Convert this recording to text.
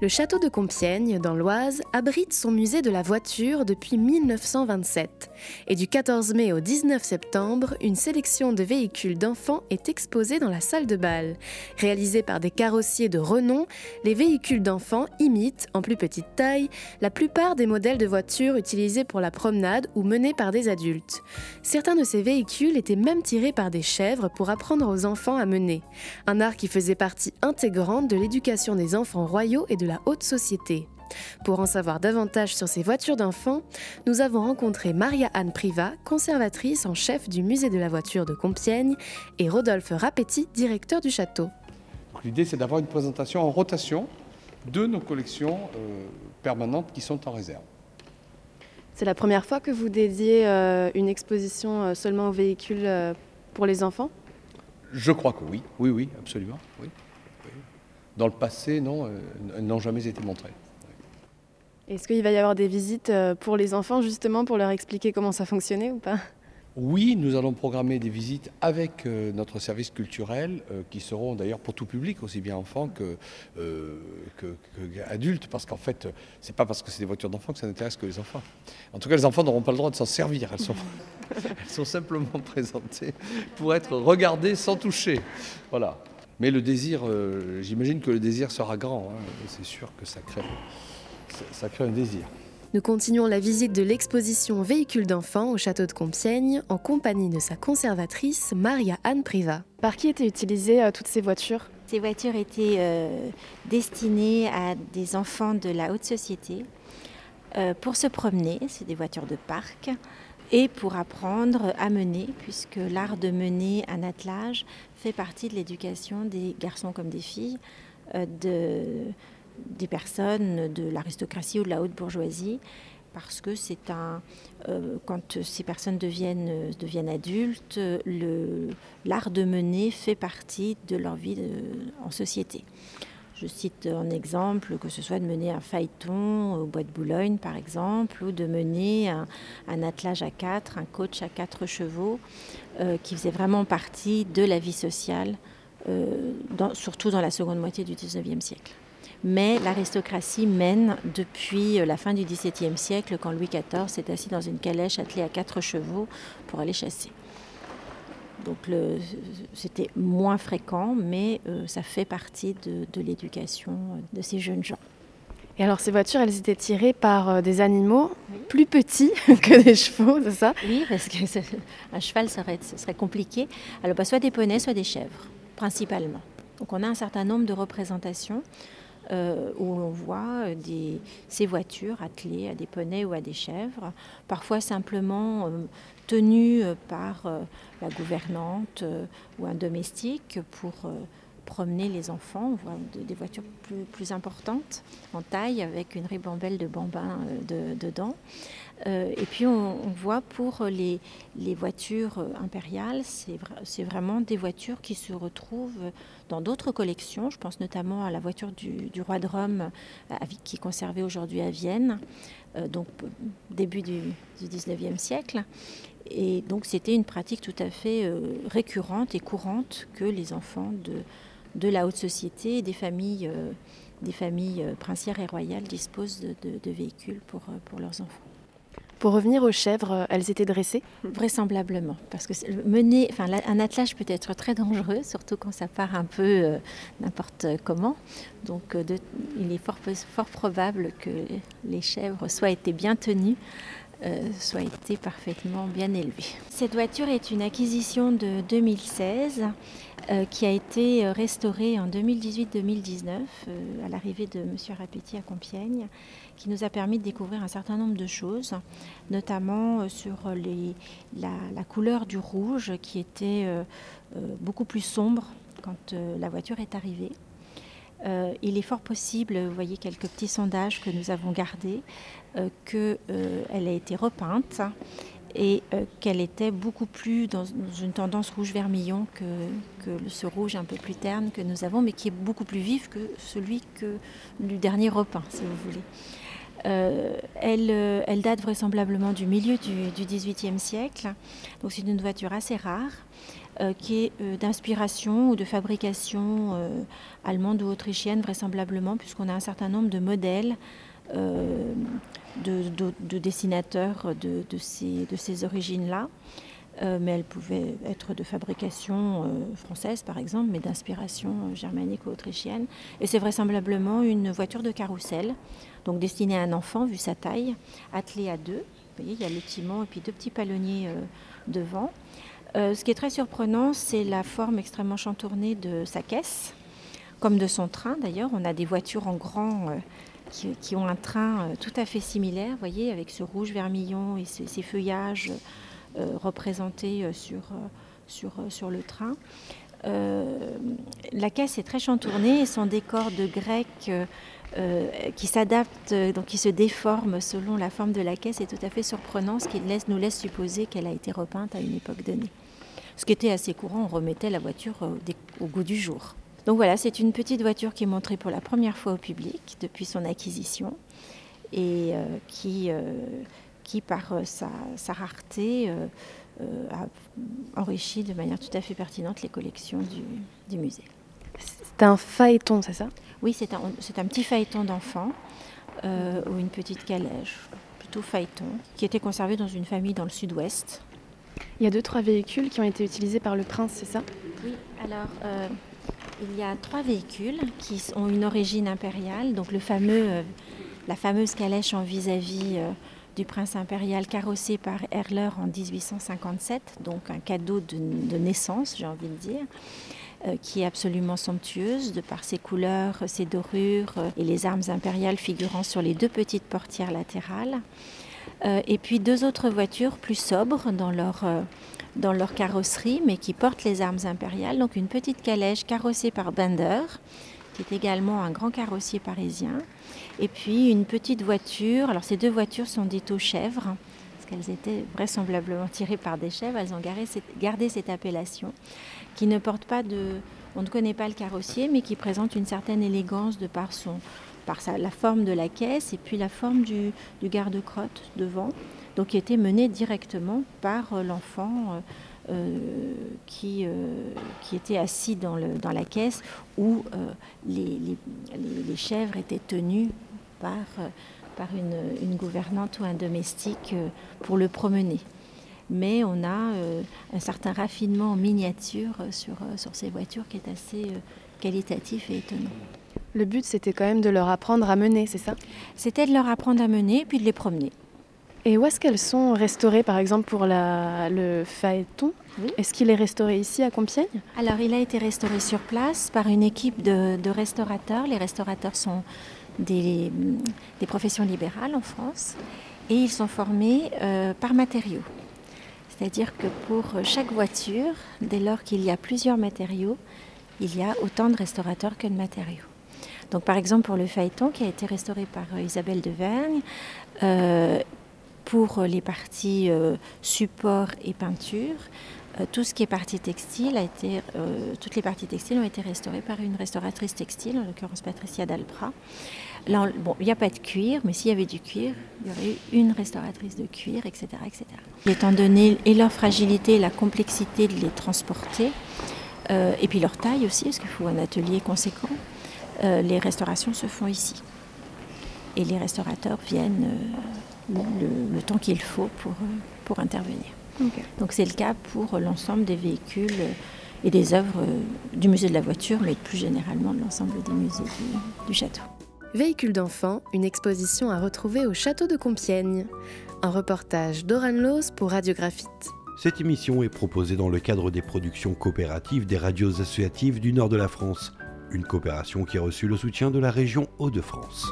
Le château de Compiègne, dans l'Oise, abrite son musée de la voiture depuis 1927. Et du 14 mai au 19 septembre, une sélection de véhicules d'enfants est exposée dans la salle de bal. Réalisés par des carrossiers de renom, les véhicules d'enfants imitent, en plus petite taille, la plupart des modèles de voitures utilisés pour la promenade ou menés par des adultes. Certains de ces véhicules étaient même tirés par des chèvres pour apprendre aux enfants à mener. Un art qui faisait partie intégrante de l'éducation des enfants royaux et de la haute société. Pour en savoir davantage sur ces voitures d'enfants, nous avons rencontré Maria-Anne Priva, conservatrice en chef du musée de la voiture de Compiègne, et Rodolphe Rapetti, directeur du château. L'idée, c'est d'avoir une présentation en rotation de nos collections euh, permanentes qui sont en réserve. C'est la première fois que vous dédiez euh, une exposition euh, seulement aux véhicules pour les enfants? Je crois que oui, oui, oui, absolument. Oui dans le passé, non, euh, n'ont jamais été montrés. Est-ce qu'il va y avoir des visites euh, pour les enfants justement pour leur expliquer comment ça fonctionnait ou pas? Oui, nous allons programmer des visites avec euh, notre service culturel, qui seront d'ailleurs pour tout public, aussi bien enfants que, adultes, parce qu'en fait, c'est pas parce que c'est des voitures d'enfants que ça n'intéresse que les enfants. En tout cas, les enfants n'auront pas le droit de s'en servir. Elles sont, elles sont simplement présentées pour être regardées sans toucher. Voilà. Mais le désir, euh, j'imagine que le désir sera grand. Hein. C'est sûr que ça crée, ça crée un désir. Nous continuons la visite de l'exposition Véhicules d'enfants au château de Compiègne en compagnie de sa conservatrice Maria-Anne Priva. Par qui étaient utilisées euh, toutes ces voitures? Ces voitures étaient euh, destinées à des enfants de la haute société pour se promener. C'est des voitures de parc et pour apprendre à mener, puisque l'art de mener un attelage fait partie de l'éducation des garçons comme des filles, euh, de, des personnes de l'aristocratie ou de la haute bourgeoisie, parce que c'est un, euh, quand ces personnes deviennent, deviennent adultes, l'art de mener fait partie de leur vie en société. Je cite en exemple que ce soit de mener un phaéton au bois de Boulogne, par exemple, ou de mener un, attelage à quatre, un coach à quatre chevaux, euh, qui faisait vraiment partie de la vie sociale, euh, surtout dans la seconde moitié du XIXe siècle. Mais l'aristocratie mène depuis la fin du XVIIe siècle, quand Louis XIV s'est assis dans une calèche attelée à quatre chevaux pour aller chasser. Donc c'était moins fréquent, mais euh, ça fait partie de, l'éducation de ces jeunes gens. Et alors ces voitures, elles étaient tirées par euh, des animaux plus petits que des chevaux, c'est ça? Oui, parce qu'un cheval, serait, ce serait compliqué. Alors bah, soit des poneys, soit des chèvres, principalement. Donc on a un certain nombre de représentations euh, où on voit ces voitures attelées à des poneys ou à des chèvres, parfois simplement euh, par euh, la gouvernante euh, ou un domestique pour promener les enfants. On voit des voitures plus, importantes en taille avec une ribambelle de bambins dedans. et puis on, voit pour les, voitures impériales, c'est vraiment des voitures qui se retrouvent dans d'autres collections. Je pense notamment à la voiture du, roi de Rome qui est conservée aujourd'hui à Vienne, donc début du, du 19e siècle. Et donc c'était une pratique tout à fait euh, récurrente et courante que les enfants de, de la haute société des familles, euh, des familles euh, princières et royales disposent de, véhicules pour, pour leurs enfants. Pour revenir aux chèvres, elles étaient dressées? Vraisemblablement, parce que mener, enfin, un attelage peut être très dangereux, surtout quand ça part un peu n'importe comment. Donc, il est fort, fort probable que les chèvres soient été bien tenues euh, soit été parfaitement bien élevé. Cette voiture est une acquisition de 2016 euh, qui a été restaurée en 2018-2019 euh, à l'arrivée de M. Rapetti à Compiègne, qui nous a permis de découvrir un certain nombre de choses, notamment sur la, couleur du rouge qui était beaucoup plus sombre quand la voiture est arrivée. Euh, il est fort possible, vous voyez quelques petits sondages que nous avons gardés, euh, qu'elle euh, a été repeinte et qu'elle était beaucoup plus dans, une tendance rouge-vermillon que, que, ce rouge un peu plus terne que nous avons, mais qui est beaucoup plus vif que celui que, du dernier repeint, si vous voulez. Elle, elle, date vraisemblablement du milieu du XVIIIe siècle, donc c'est une voiture assez rare. qui est d'inspiration ou de fabrication allemande ou autrichienne vraisemblablement, puisqu'on a un certain nombre de modèles de, dessinateurs de ces origines-là. Euh, mais elle pouvait être de fabrication euh, française par exemple, mais d'inspiration euh, germanique ou autrichienne. Et c'est vraisemblablement une voiture de carrousel, donc destinée à un enfant vu sa taille, attelée à deux. Vous voyez, il y a le timon et puis deux petits palonniers devant. ce qui est très surprenant, c'est la forme extrêmement chantournée de sa caisse, comme de son train d'ailleurs. On a des voitures en grand qui, ont un train tout à fait similaire, vous voyez, avec ce rouge vermillon et ces feuillages euh, représentés euh, sur, euh, sur, sur le train. la caisse est très chantournée et son décor de grec qui s'adapte, donc qui se déforme selon la forme de la caisse est tout à fait surprenant, ce qui nous laisse supposer qu'elle a été repeinte à une époque donnée. Ce qui était assez courant, on remettait la voiture au, goût du jour. Donc voilà, c'est une petite voiture qui est montrée pour la première fois au public depuis son acquisition et qui, qui, par euh, sa, rareté, euh, euh, a enrichi de manière tout à fait pertinente les collections du, musée. C'est un phaéton, c'est ça? Oui, c'est un, un, petit phaéton d'enfant ou une petite calèche, plutôt phaéton, qui était conservé dans une famille dans le sud-ouest. Il y a deux, trois véhicules qui ont été utilisés par le prince, c'est ça? Oui, alors il y a trois véhicules qui ont une origine impériale. Donc le fameux, la fameuse calèche en vis-à-vis du prince impérial carrossé par Erler en 1857, donc un cadeau de, naissance, j'ai envie de dire. Euh, qui est absolument somptueuse de par ses couleurs, ses dorures euh, et les armes impériales figurant sur les deux petites portières latérales. Euh, et puis deux autres voitures plus sobres dans leur, dans leur carrosserie, mais qui portent les armes impériales. Donc une petite calèche carrossée par Bender, qui est également un grand carrossier parisien, et puis une petite voiture. Alors ces deux voitures sont dites aux chèvres, parce qu'elles étaient vraisemblablement tirées par des chèvres. Elles ont gardé cette, appellation, qui ne porte pas de... On ne connaît pas le carrossier, mais qui présente une certaine élégance de par, son, par la forme de la caisse et puis la forme du, garde-crotte devant, donc qui était mené directement par euh, l'enfant. Euh, euh, qui, qui était assis dans, le, dans la caisse où les, les, chèvres étaient tenues par, euh, par une, gouvernante ou un domestique euh, pour le promener. Mais on a euh, un certain raffinement en miniature sur, sur ces voitures qui est assez qualitatif et étonnant. Le but, c'était quand même de leur apprendre à mener, c'est ça? C'était de leur apprendre à mener puis de les promener. Et où est-ce qu'elles sont restaurées, par exemple, pour la, le phaéton? Est-ce qu'il est restauré ici à Compiègne? Alors, il a été restauré sur place par une équipe de, de restaurateurs. Les restaurateurs sont des, professions libérales en France et ils sont formés euh, par matériaux. C'est-à-dire que pour chaque voiture, dès lors qu'il y a plusieurs matériaux, il y a autant de restaurateurs que de matériaux. Donc par exemple pour le phaéton qui a été restauré par euh, Isabelle de Vergne, euh, pour les parties support et peinture, tout ce qui est partie textile a été, toutes les parties textiles ont été restaurées par une restauratrice textile, en l'occurrence Patricia Dalpra. Bon, il n'y a pas de cuir, mais s'il y avait du cuir, il y aurait eu une restauratrice de cuir, etc. etc. Étant donné et leur fragilité et la complexité de les transporter, euh, et puis leur taille aussi, parce qu'il faut un atelier conséquent, euh, les restaurations se font ici. Et les restaurateurs viennent euh, le, temps qu'il faut pour, pour intervenir. Donc c'est le cas pour l'ensemble des véhicules et des œuvres du musée de la voiture, mais plus généralement de l'ensemble des musées du château. Véhicule d'enfants, une exposition à retrouver au château de Compiègne. Un reportage d'Oran Loos pour Radiographite. Cette émission est proposée dans le cadre des productions coopératives des radios associatives du nord de la France, une coopération qui a reçu le soutien de la région Hauts-de-France.